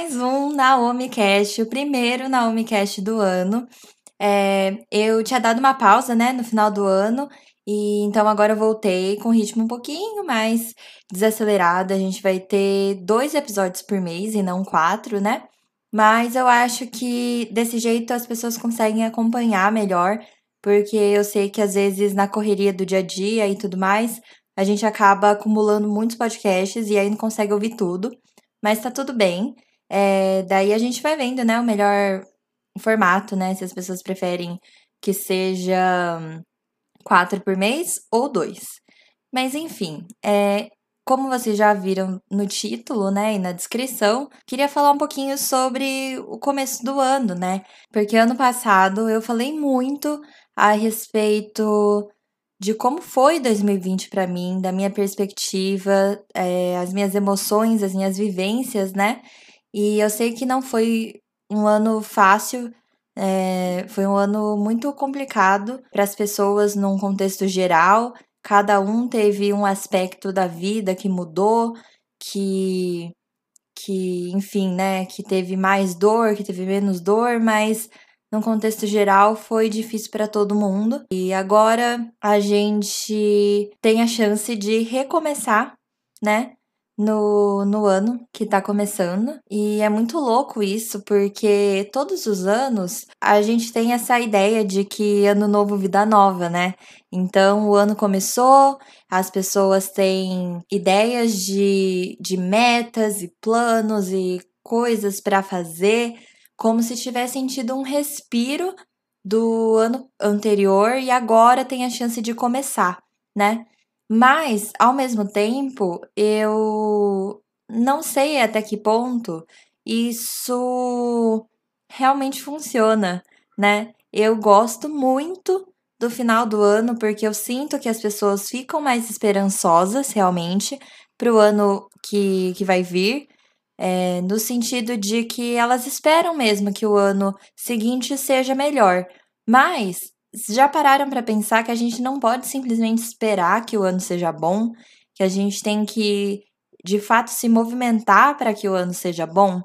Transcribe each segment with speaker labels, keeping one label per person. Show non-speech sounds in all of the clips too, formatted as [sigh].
Speaker 1: mais um Naomi Cast, o primeiro Naomi Cast do ano. É, eu tinha dado uma pausa, né, no final do ano, e então agora eu voltei com ritmo um pouquinho mais desacelerado. A gente vai ter dois episódios por mês e não quatro, né? Mas eu acho que desse jeito as pessoas conseguem acompanhar melhor, porque eu sei que às vezes na correria do dia a dia e tudo mais, a gente acaba acumulando muitos podcasts e aí não consegue ouvir tudo. Mas tá tudo bem. É, daí a gente vai vendo, né, o melhor formato, né? Se as pessoas preferem que seja quatro por mês ou dois. Mas enfim, é, como vocês já viram no título, né, e na descrição, queria falar um pouquinho sobre o começo do ano, né? Porque ano passado eu falei muito a respeito de como foi 2020 para mim, da minha perspectiva, é, as minhas emoções, as minhas vivências, né? E eu sei que não foi um ano fácil, é, foi um ano muito complicado para as pessoas num contexto geral. Cada um teve um aspecto da vida que mudou, que, que enfim, né? Que teve mais dor, que teve menos dor, mas no contexto geral, foi difícil para todo mundo. E agora a gente tem a chance de recomeçar, né? No, no ano que tá começando. E é muito louco isso, porque todos os anos a gente tem essa ideia de que ano novo, vida nova, né? Então o ano começou, as pessoas têm ideias de, de metas e planos e coisas para fazer como se tivessem tido um respiro do ano anterior e agora tem a chance de começar, né? Mas, ao mesmo tempo, eu não sei até que ponto isso realmente funciona, né? Eu gosto muito do final do ano porque eu sinto que as pessoas ficam mais esperançosas realmente para o ano que, que vai vir. É, no sentido de que elas esperam mesmo que o ano seguinte seja melhor. Mas já pararam para pensar que a gente não pode simplesmente esperar que o ano seja bom, que a gente tem que de fato se movimentar para que o ano seja bom?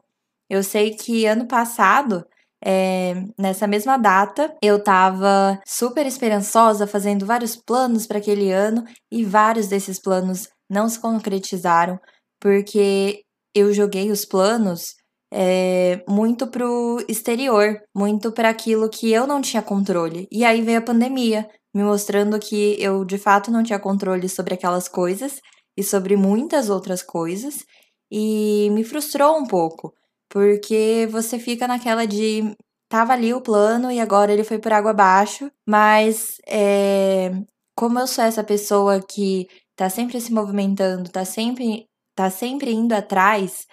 Speaker 1: Eu sei que ano passado é, nessa mesma data, eu estava super esperançosa, fazendo vários planos para aquele ano e vários desses planos não se concretizaram, porque eu joguei os planos é, muito pro exterior, muito para aquilo que eu não tinha controle. E aí veio a pandemia, me mostrando que eu de fato não tinha controle sobre aquelas coisas e sobre muitas outras coisas, e me frustrou um pouco, porque você fica naquela de tava ali o plano e agora ele foi por água abaixo, mas é, como eu sou essa pessoa que tá sempre se movimentando, tá sempre tá sempre indo atrás,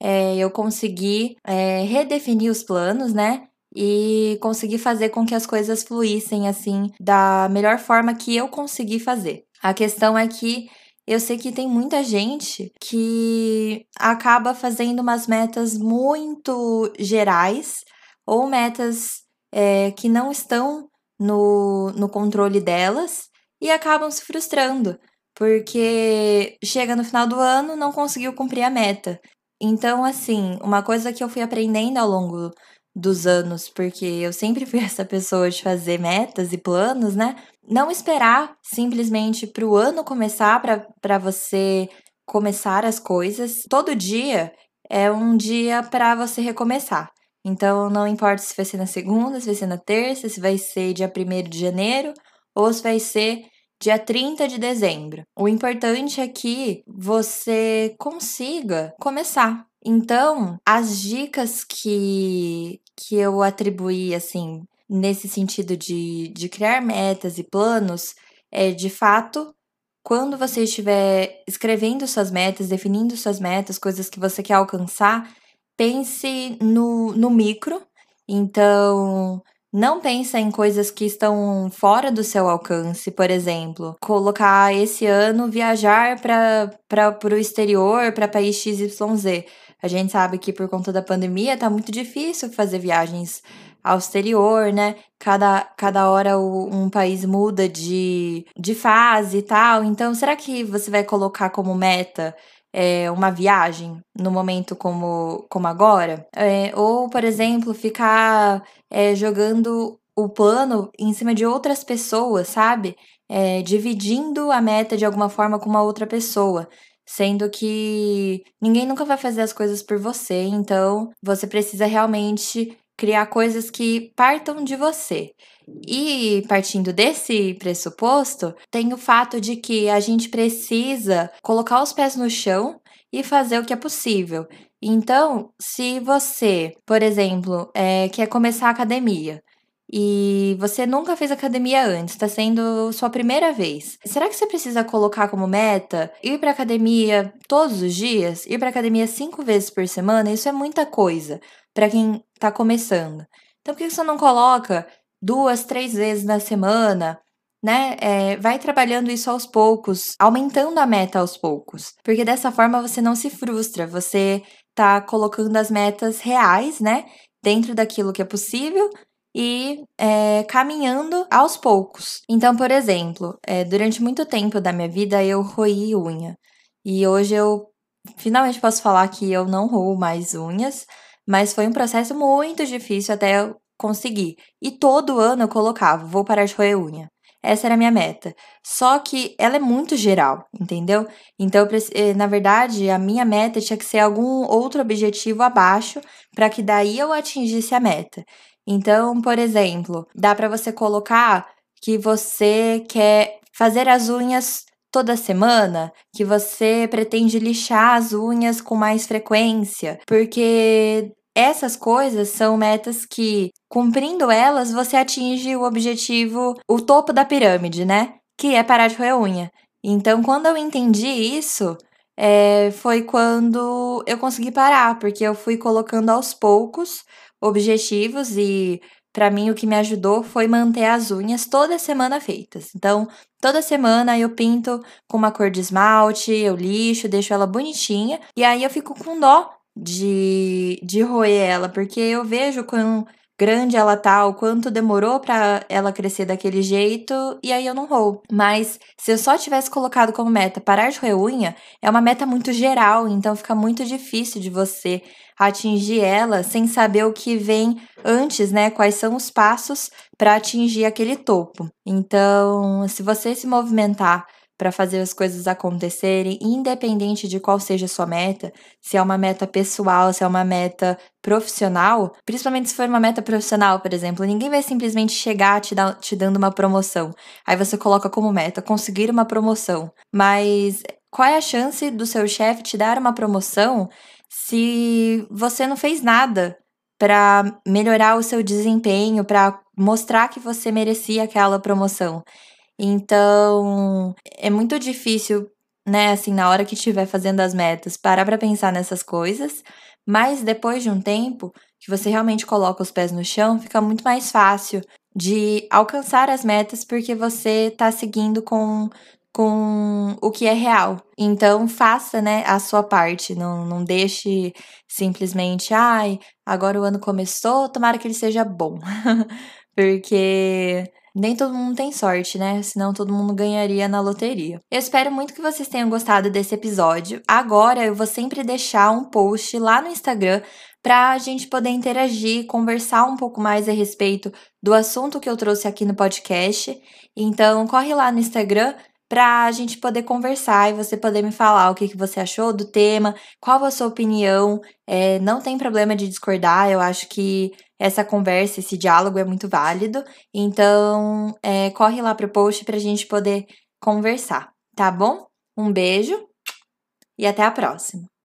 Speaker 1: é, eu consegui é, redefinir os planos, né? E conseguir fazer com que as coisas fluíssem assim da melhor forma que eu consegui fazer. A questão é que eu sei que tem muita gente que acaba fazendo umas metas muito gerais ou metas é, que não estão no, no controle delas e acabam se frustrando porque chega no final do ano não conseguiu cumprir a meta. Então, assim, uma coisa que eu fui aprendendo ao longo dos anos, porque eu sempre [laughs] fui essa pessoa de fazer metas e planos, né? Não esperar simplesmente para o ano começar, para você começar as coisas. Todo dia é um dia para você recomeçar. Então, não importa se vai ser na segunda, se vai ser na terça, se vai ser dia 1 de janeiro ou se vai ser dia 30 de dezembro. O importante é que você consiga começar. Então, as dicas que, que eu atribuí, assim, nesse sentido de, de criar metas e planos, é de fato quando você estiver escrevendo suas metas, definindo suas metas, coisas que você quer alcançar, pense no, no micro. Então, não pensa em coisas que estão fora do seu alcance, por exemplo, colocar esse ano viajar para o exterior, para país XYZ. A gente sabe que por conta da pandemia tá muito difícil fazer viagens ao exterior, né? Cada, cada hora um país muda de, de fase e tal. Então, será que você vai colocar como meta é, uma viagem no momento como, como agora. É, ou, por exemplo, ficar é, jogando o plano em cima de outras pessoas, sabe? É, dividindo a meta de alguma forma com uma outra pessoa. Sendo que ninguém nunca vai fazer as coisas por você, então você precisa realmente criar coisas que partam de você. E partindo desse pressuposto, tem o fato de que a gente precisa colocar os pés no chão e fazer o que é possível. Então, se você, por exemplo, é, quer começar a academia e você nunca fez academia antes, está sendo sua primeira vez, será que você precisa colocar como meta ir para academia todos os dias, ir para academia cinco vezes por semana? Isso é muita coisa para quem está começando. Então, por que você não coloca duas, três vezes na semana, né? É, vai trabalhando isso aos poucos, aumentando a meta aos poucos. Porque dessa forma você não se frustra, você tá colocando as metas reais, né? Dentro daquilo que é possível e é, caminhando aos poucos. Então, por exemplo, é, durante muito tempo da minha vida eu roí unha. E hoje eu finalmente posso falar que eu não roo mais unhas, mas foi um processo muito difícil até eu conseguir. E todo ano eu colocava, vou parar de roer unha. Essa era a minha meta. Só que ela é muito geral, entendeu? Então, eh, na verdade, a minha meta tinha que ser algum outro objetivo abaixo para que daí eu atingisse a meta. Então, por exemplo, dá para você colocar que você quer fazer as unhas toda semana, que você pretende lixar as unhas com mais frequência, porque essas coisas são metas que, cumprindo elas, você atinge o objetivo, o topo da pirâmide, né? Que é parar de roer unha. Então, quando eu entendi isso, é, foi quando eu consegui parar, porque eu fui colocando aos poucos objetivos e para mim o que me ajudou foi manter as unhas toda semana feitas. Então, toda semana eu pinto com uma cor de esmalte, eu lixo, deixo ela bonitinha e aí eu fico com dó de, de roer ela, porque eu vejo quão grande ela tá, o quanto demorou para ela crescer daquele jeito, e aí eu não roo. Mas se eu só tivesse colocado como meta parar de roer unha, é uma meta muito geral, então fica muito difícil de você atingir ela sem saber o que vem antes, né? Quais são os passos para atingir aquele topo. Então, se você se movimentar para fazer as coisas acontecerem, independente de qual seja a sua meta, se é uma meta pessoal, se é uma meta profissional, principalmente se for uma meta profissional, por exemplo, ninguém vai simplesmente chegar te, dar, te dando uma promoção. Aí você coloca como meta conseguir uma promoção. Mas qual é a chance do seu chefe te dar uma promoção se você não fez nada para melhorar o seu desempenho, para mostrar que você merecia aquela promoção? Então, é muito difícil, né, assim, na hora que estiver fazendo as metas, parar para pensar nessas coisas, mas depois de um tempo que você realmente coloca os pés no chão, fica muito mais fácil de alcançar as metas porque você está seguindo com com o que é real. Então, faça, né, a sua parte. Não, não deixe simplesmente, ai, agora o ano começou, tomara que ele seja bom. [laughs] Porque nem todo mundo tem sorte, né? Senão todo mundo ganharia na loteria. Eu espero muito que vocês tenham gostado desse episódio. Agora eu vou sempre deixar um post lá no Instagram para a gente poder interagir, conversar um pouco mais a respeito do assunto que eu trouxe aqui no podcast. Então, corre lá no Instagram para a gente poder conversar e você poder me falar o que, que você achou do tema, qual a sua opinião. É, não tem problema de discordar, eu acho que essa conversa, esse diálogo é muito válido. Então, é, corre lá pro post para a gente poder conversar, tá bom? Um beijo e até a próxima!